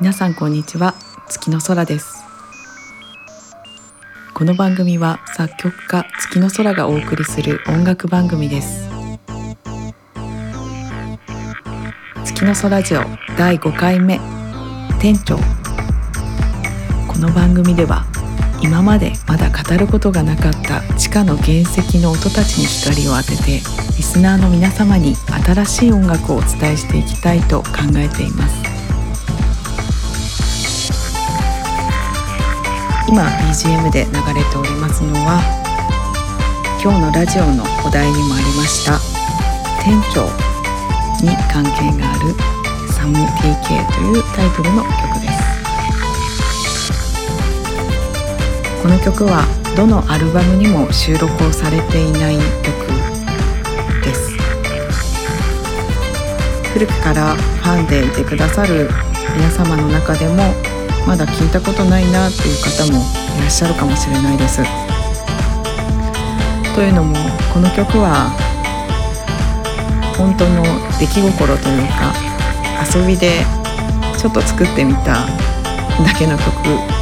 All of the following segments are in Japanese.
皆さんこんにちは。月の空です。この番組は作曲家月の空がお送りする音楽番組です。月の空ジオ第5回目店長。この番組では今までまだ語ることがなかった地下の原石の音たちに光を当ててリスナーの皆様に新しい音楽をお伝えしていきたいと考えています。今 BGM で流れておりますのは今日のラジオのお題にもありました店長に関係があるサム TK というタイトルの曲です。この曲はどのアルバムにも収録をされていない曲です。古くからファンでいてくださる皆様の中でもまだ聞いたことないなっていう方もいらっしゃるかもしれないです。というのもこの曲は本当の出来心というか遊びでちょっと作ってみただけの曲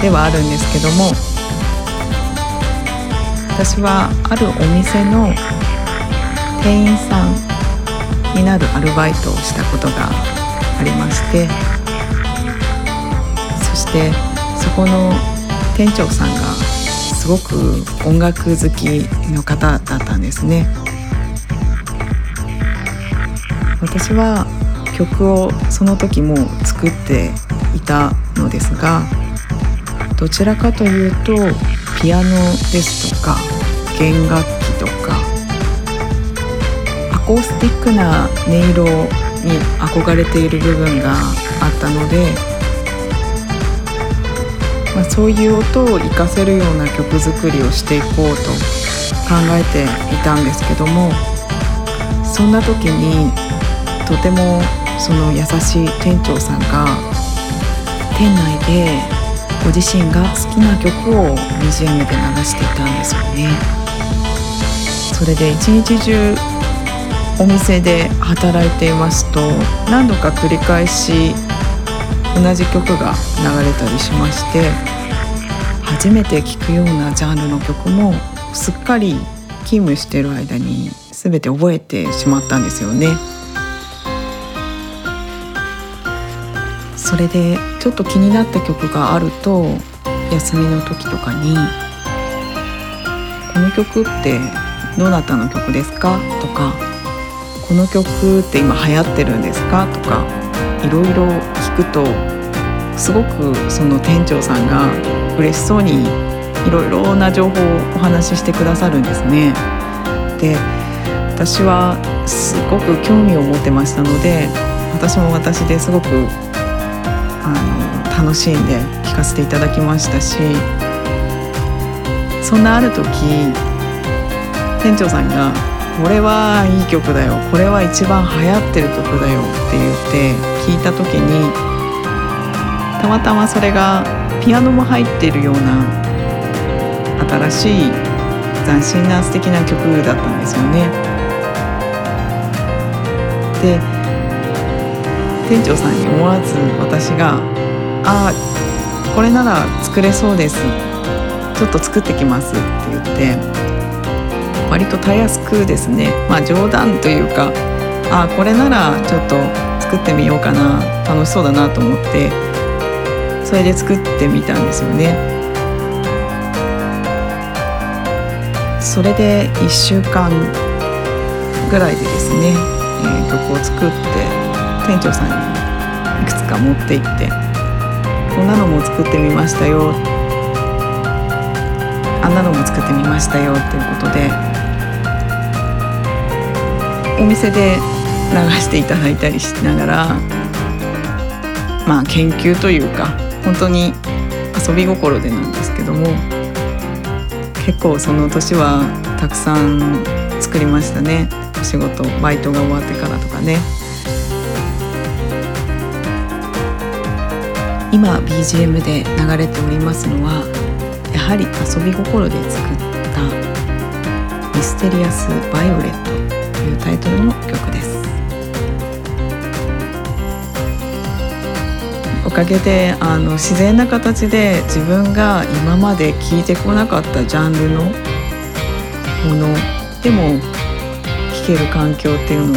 ではあるんですけども私はあるお店の店員さんになるアルバイトをしたことがありましてしてそこの店長さんがすごく音楽好きの方だったんですね。私は曲をその時も作っていたのですがどちらかというとピアノですとか弦楽器とかアコースティックな音色に憧れている部分があったのでそういう音を活かせるような曲作りをしていこうと考えていたんですけどもそんな時にとてもその優しい店長さんが店内でご自身が好きな曲を BGM で流していたんですよね。それで一日中お店で働いていますと何度か繰り返し同じ曲が流れたりしまして初めて聴くようなジャンルの曲もすっかり勤務してる間に全て覚えてしまったんですよね。それでちょっと気になった曲があると休みの時とかに「この曲ってどなたの曲ですか?」とか「この曲って今流行ってるんですか?」とかいろいろ聞くとすごくその店長さんが嬉しそうにいろいろな情報をお話ししてくださるんですね。で私はすごく興味を持ってましたので私も私ですごくあの楽しんで聴かせていただきましたしそんなある時店長さんが「これはいい曲だよこれは一番流行ってる曲だよ」って言って聞いた時にたまたまそれがピアノも入ってるような新しい斬新な素敵な曲だったんですよね。で店長さんに思わず私が「ああこれなら作れそうですちょっと作ってきます」って言って割とたやすくですね。まあ冗談というか「あこれならちょっと作ってみようかな。楽しそうだな」と思ってそれで作ってみたんですよね。それで1週間ぐらいでですね、えー、曲を作って店長さんにいくつか持って行ってこんなのも作ってみましたよ。あんなのも作ってみましたよっていうことでお店で流していただいたりしながらまあ研究というか本当に遊び心でなんですけども結構その年はたくさん作りましたね。お仕事バイトが終わってからとかね。今 BGM で流れておりますのはやはり遊び心で作った「ミステリアス・バイオレット」いうタイトルの曲です。おかげであの自然な形で自分が今まで聞いてこなかったジャンルのものでも聴ける環境っていうのを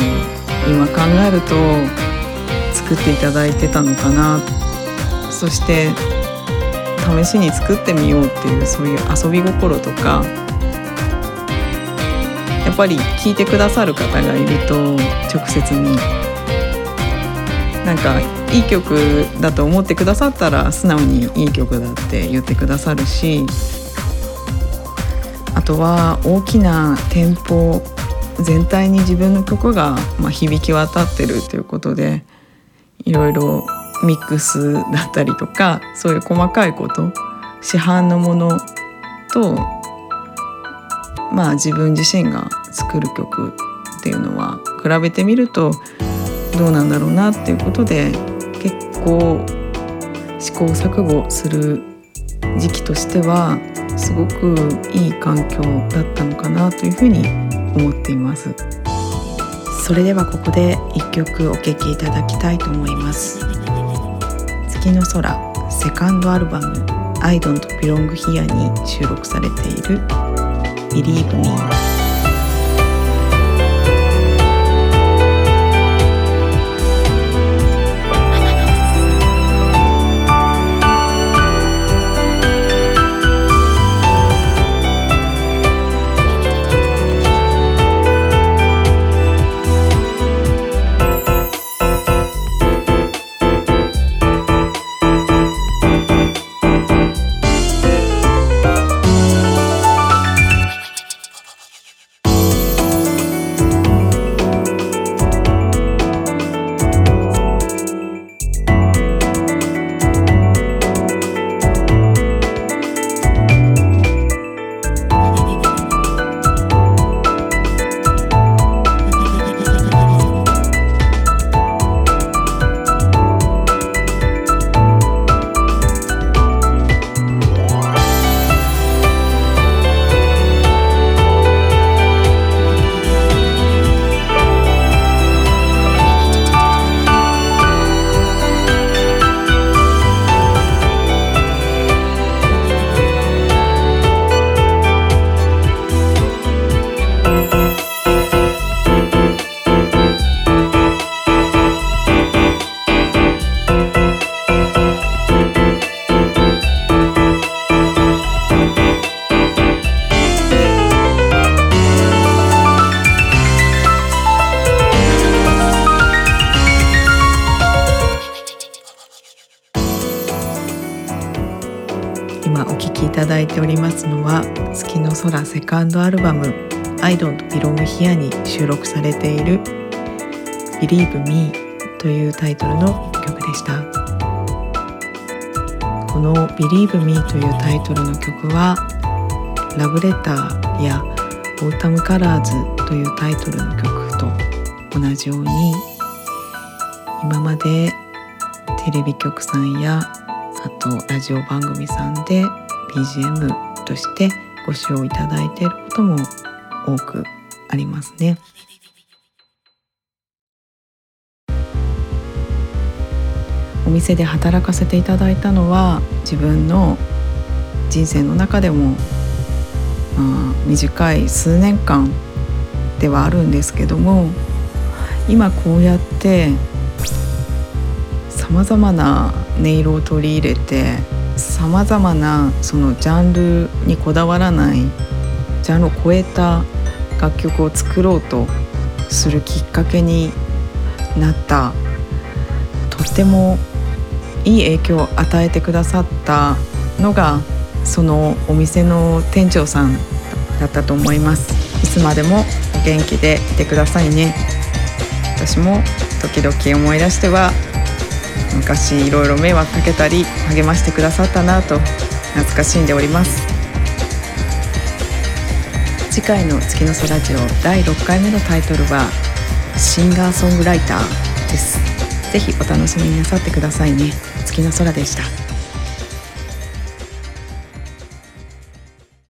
今考えると作っていただいてたのかな。そして試しに作ってみようっていうそういう遊び心とかぱり聞いてくださる方がいると直接になんかいい曲だと思ってくださったら素直にいい曲だって言ってくださるしあとは大きな店舗全体に自分の曲がま響き渡ってるということでいろいろミックスだったりとかそういう細かいこと市販のものとまあ自分自身が作る曲っていうのは比べてみるとどうなんだろうなっていうことで結構試行錯誤する時期としてはすごくいい環境だったのかなというふうに思っています。それではここで一曲お聴きいただきたいと思います。月の空セカンドアルバム I don't belong here に収録されている Believe Me 今お聴きいただいておりますのは月の空セカンドアルバム I don't belong here に収録されている Believe Me というタイトルの曲でした。この Believe Me というタイトルの曲はラブレターや Autumn Colors というタイトルの曲と同じように今までテレビ局さんやとラジオ番組さんで BGM としてご使用いただいていることも多くありますね。お店で働かせていただいたのは自分の人生の中でも、まあ、短い数年間ではあるんですけども今こうやってさまざまな音色を取り入れてさまざまなそのジャンルにこだわらないジャンルを超えた楽曲を作ろうとするきっかけになったとてもいい影響を与えてくださったのがそのお店の店長さんだったと思います。いつまでもお元気でいてくださいね。私も時々思い出しては昔いろいろ迷惑かけたり励ましてくださったなと懐かしんでおります。次回の月の空ラジオ第6回目のタイトルはシンガーソングライターです。ぜひお楽しみになさってくださいね。月の空でした。